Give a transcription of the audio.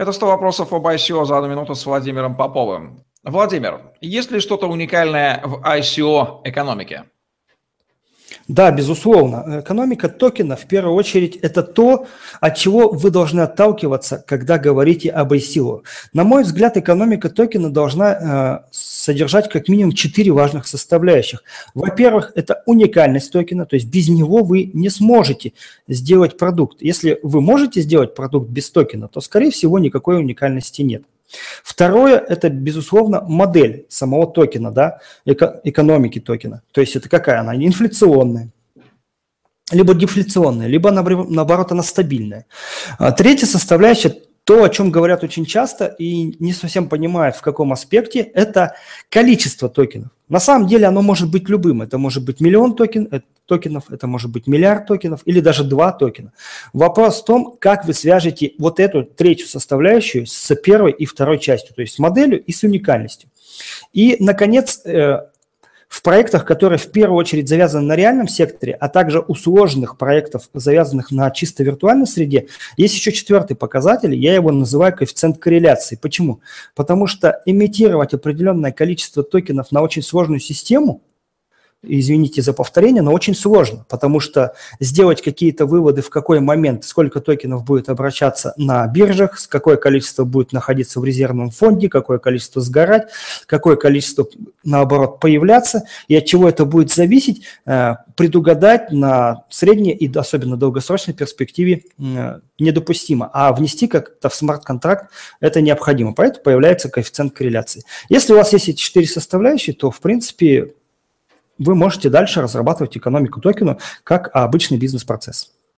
Это 100 вопросов об ICO за одну минуту с Владимиром Поповым. Владимир, есть ли что-то уникальное в ICO экономике? Да, безусловно. Экономика токена, в первую очередь, это то, от чего вы должны отталкиваться, когда говорите об ICO. На мой взгляд, экономика токена должна э, содержать как минимум четыре важных составляющих. Во-первых, это уникальность токена, то есть без него вы не сможете сделать продукт. Если вы можете сделать продукт без токена, то, скорее всего, никакой уникальности нет. Второе – это, безусловно, модель самого токена, да, эко- экономики токена. То есть это какая она? Инфляционная, либо дефляционная, либо, наоборот, она стабильная. А третья составляющая то, о чем говорят очень часто и не совсем понимают, в каком аспекте, это количество токенов. На самом деле оно может быть любым. Это может быть миллион токен, токенов, это может быть миллиард токенов или даже два токена. Вопрос в том, как вы свяжете вот эту третью составляющую с первой и второй частью, то есть с моделью и с уникальностью. И, наконец, э, в проектах, которые в первую очередь завязаны на реальном секторе, а также у сложных проектов, завязанных на чисто виртуальной среде, есть еще четвертый показатель, я его называю коэффициент корреляции. Почему? Потому что имитировать определенное количество токенов на очень сложную систему – извините за повторение, но очень сложно, потому что сделать какие-то выводы, в какой момент, сколько токенов будет обращаться на биржах, какое количество будет находиться в резервном фонде, какое количество сгорать, какое количество, наоборот, появляться, и от чего это будет зависеть, э, предугадать на средней и особенно долгосрочной перспективе э, недопустимо, а внести как-то в смарт-контракт это необходимо, поэтому появляется коэффициент корреляции. Если у вас есть эти четыре составляющие, то, в принципе, вы можете дальше разрабатывать экономику токена как обычный бизнес-процесс.